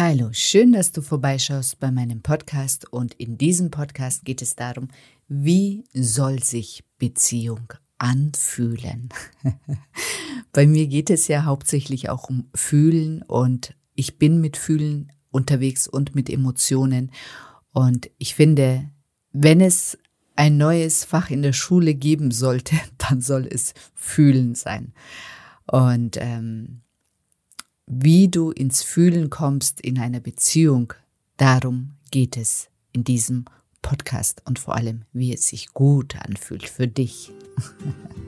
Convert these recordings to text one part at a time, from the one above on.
Hallo, schön, dass du vorbeischaust bei meinem Podcast und in diesem Podcast geht es darum, wie soll sich Beziehung anfühlen? bei mir geht es ja hauptsächlich auch um Fühlen und ich bin mit Fühlen unterwegs und mit Emotionen und ich finde, wenn es ein neues Fach in der Schule geben sollte, dann soll es Fühlen sein. Und ähm, wie du ins Fühlen kommst in einer Beziehung, darum geht es in diesem Podcast und vor allem, wie es sich gut anfühlt für dich.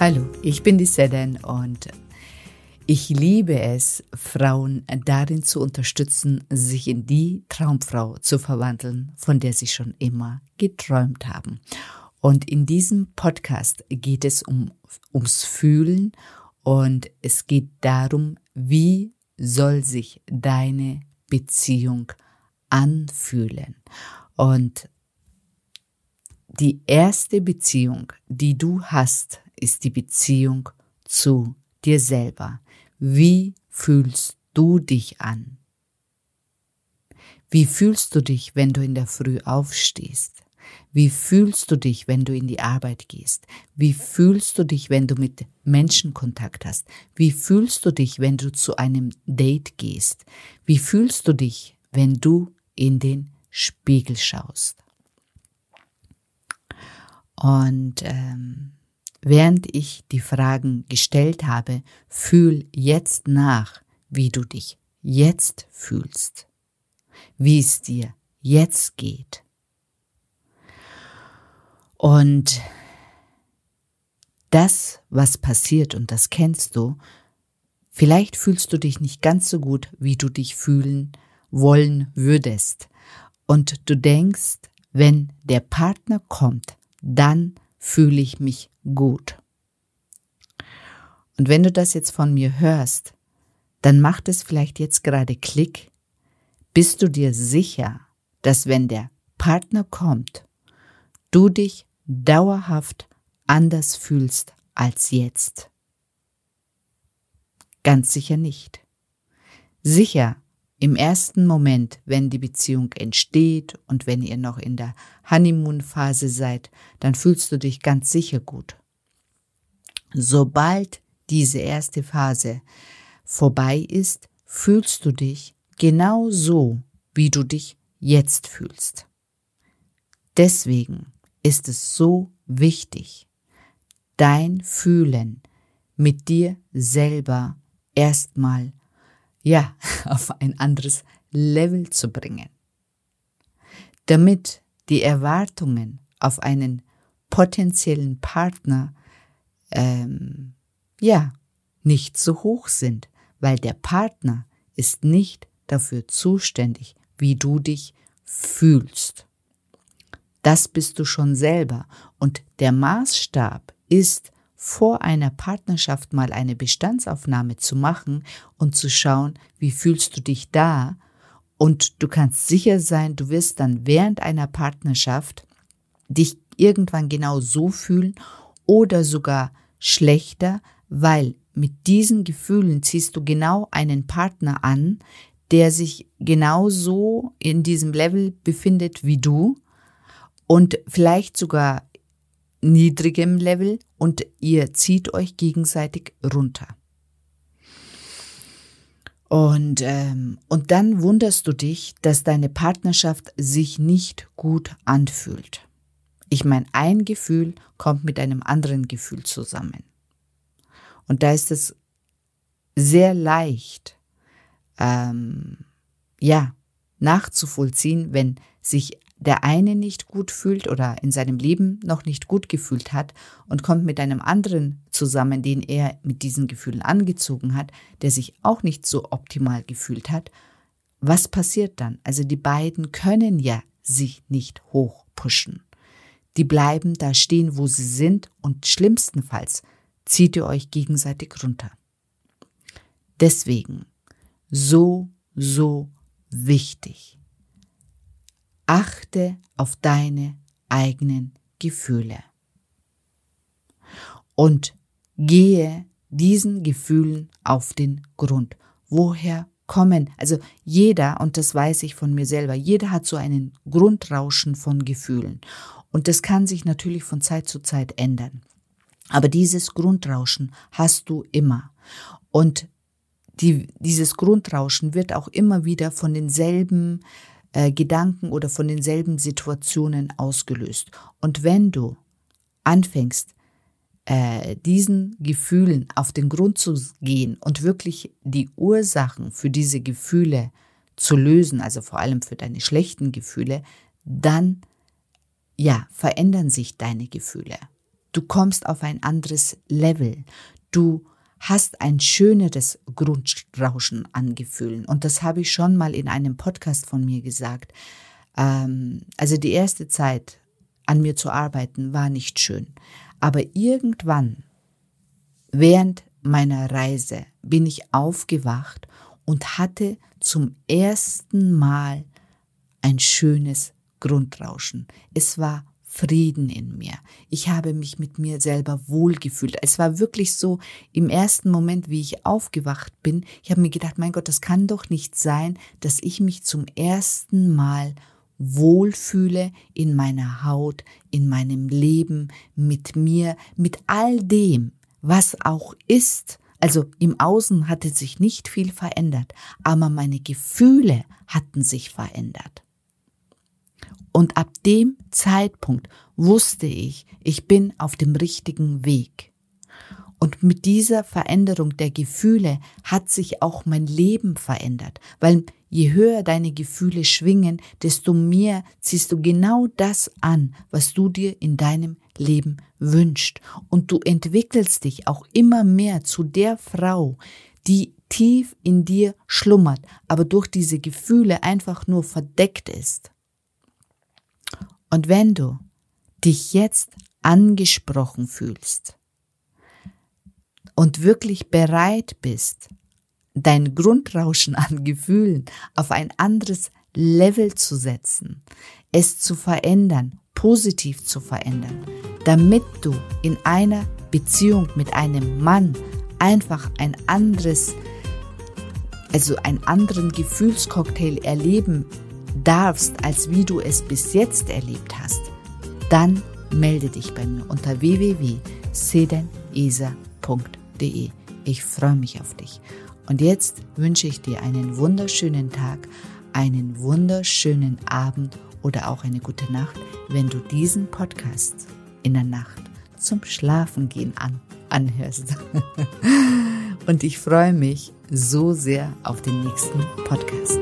Hallo, ich bin die Seden und ich liebe es, Frauen darin zu unterstützen, sich in die Traumfrau zu verwandeln, von der sie schon immer geträumt haben. Und in diesem Podcast geht es um, ums Fühlen und es geht darum, wie soll sich deine Beziehung anfühlen. Und die erste Beziehung, die du hast, ist die Beziehung zu dir selber. Wie fühlst du dich an? Wie fühlst du dich, wenn du in der Früh aufstehst? Wie fühlst du dich, wenn du in die Arbeit gehst? Wie fühlst du dich, wenn du mit Menschen Kontakt hast? Wie fühlst du dich, wenn du zu einem Date gehst? Wie fühlst du dich, wenn du in den Spiegel schaust? Und ähm, während ich die Fragen gestellt habe, fühl jetzt nach, wie du dich jetzt fühlst, wie es dir jetzt geht. Und das, was passiert, und das kennst du, vielleicht fühlst du dich nicht ganz so gut, wie du dich fühlen wollen würdest. Und du denkst, wenn der Partner kommt, dann fühle ich mich gut. Und wenn du das jetzt von mir hörst, dann macht es vielleicht jetzt gerade Klick. Bist du dir sicher, dass wenn der Partner kommt, du dich dauerhaft anders fühlst als jetzt? Ganz sicher nicht. Sicher im ersten Moment, wenn die Beziehung entsteht und wenn ihr noch in der Honeymoon-Phase seid, dann fühlst du dich ganz sicher gut. Sobald diese erste Phase vorbei ist, fühlst du dich genau so, wie du dich jetzt fühlst. Deswegen ist es so wichtig, dein Fühlen mit dir selber erstmal ja, auf ein anderes Level zu bringen. Damit die Erwartungen auf einen potenziellen Partner ähm, ja nicht so hoch sind, weil der Partner ist nicht dafür zuständig, wie du dich fühlst. Das bist du schon selber und der Maßstab ist, vor einer Partnerschaft mal eine Bestandsaufnahme zu machen und zu schauen, wie fühlst du dich da? Und du kannst sicher sein, du wirst dann während einer Partnerschaft dich irgendwann genau so fühlen oder sogar schlechter, weil mit diesen Gefühlen ziehst du genau einen Partner an, der sich genauso in diesem Level befindet wie du und vielleicht sogar niedrigem Level und ihr zieht euch gegenseitig runter. Und, ähm, und dann wunderst du dich, dass deine Partnerschaft sich nicht gut anfühlt. Ich meine, ein Gefühl kommt mit einem anderen Gefühl zusammen. Und da ist es sehr leicht, ähm, ja, nachzuvollziehen, wenn sich der eine nicht gut fühlt oder in seinem Leben noch nicht gut gefühlt hat und kommt mit einem anderen zusammen, den er mit diesen Gefühlen angezogen hat, der sich auch nicht so optimal gefühlt hat, was passiert dann? Also die beiden können ja sich nicht hochpushen. Die bleiben da stehen, wo sie sind und schlimmstenfalls zieht ihr euch gegenseitig runter. Deswegen so, so wichtig achte auf deine eigenen Gefühle und gehe diesen Gefühlen auf den Grund. Woher kommen? Also jeder, und das weiß ich von mir selber, jeder hat so einen Grundrauschen von Gefühlen. Und das kann sich natürlich von Zeit zu Zeit ändern. Aber dieses Grundrauschen hast du immer. Und die, dieses Grundrauschen wird auch immer wieder von denselben äh, Gedanken oder von denselben Situationen ausgelöst. Und wenn du anfängst, äh, diesen Gefühlen auf den Grund zu gehen und wirklich die Ursachen für diese Gefühle zu lösen, also vor allem für deine schlechten Gefühle, dann ja, verändern sich deine Gefühle. Du kommst auf ein anderes Level. Du hast ein schöneres Grundrauschen an Gefühlen. Und das habe ich schon mal in einem Podcast von mir gesagt. Ähm, also die erste Zeit an mir zu arbeiten war nicht schön. Aber irgendwann, während meiner Reise, bin ich aufgewacht und hatte zum ersten Mal ein schönes Grundrauschen. Es war Frieden in mir. Ich habe mich mit mir selber wohlgefühlt. Es war wirklich so im ersten Moment, wie ich aufgewacht bin, ich habe mir gedacht, mein Gott, das kann doch nicht sein, dass ich mich zum ersten Mal wohlfühle in meiner Haut, in meinem Leben, mit mir, mit all dem, was auch ist. Also im Außen hatte sich nicht viel verändert, aber meine Gefühle hatten sich verändert. Und ab dem Zeitpunkt wusste ich, ich bin auf dem richtigen Weg. Und mit dieser Veränderung der Gefühle hat sich auch mein Leben verändert, weil je höher deine Gefühle schwingen, desto mehr ziehst du genau das an, was du dir in deinem Leben wünscht. Und du entwickelst dich auch immer mehr zu der Frau, die tief in dir schlummert, aber durch diese Gefühle einfach nur verdeckt ist. Und wenn du dich jetzt angesprochen fühlst und wirklich bereit bist, dein Grundrauschen an Gefühlen auf ein anderes Level zu setzen, es zu verändern, positiv zu verändern, damit du in einer Beziehung mit einem Mann einfach ein anderes, also einen anderen Gefühlscocktail erleben darfst, als wie du es bis jetzt erlebt hast, dann melde dich bei mir unter www.sedenisa.de. Ich freue mich auf dich. Und jetzt wünsche ich dir einen wunderschönen Tag, einen wunderschönen Abend oder auch eine gute Nacht, wenn du diesen Podcast in der Nacht zum Schlafengehen an, anhörst. Und ich freue mich so sehr auf den nächsten Podcast.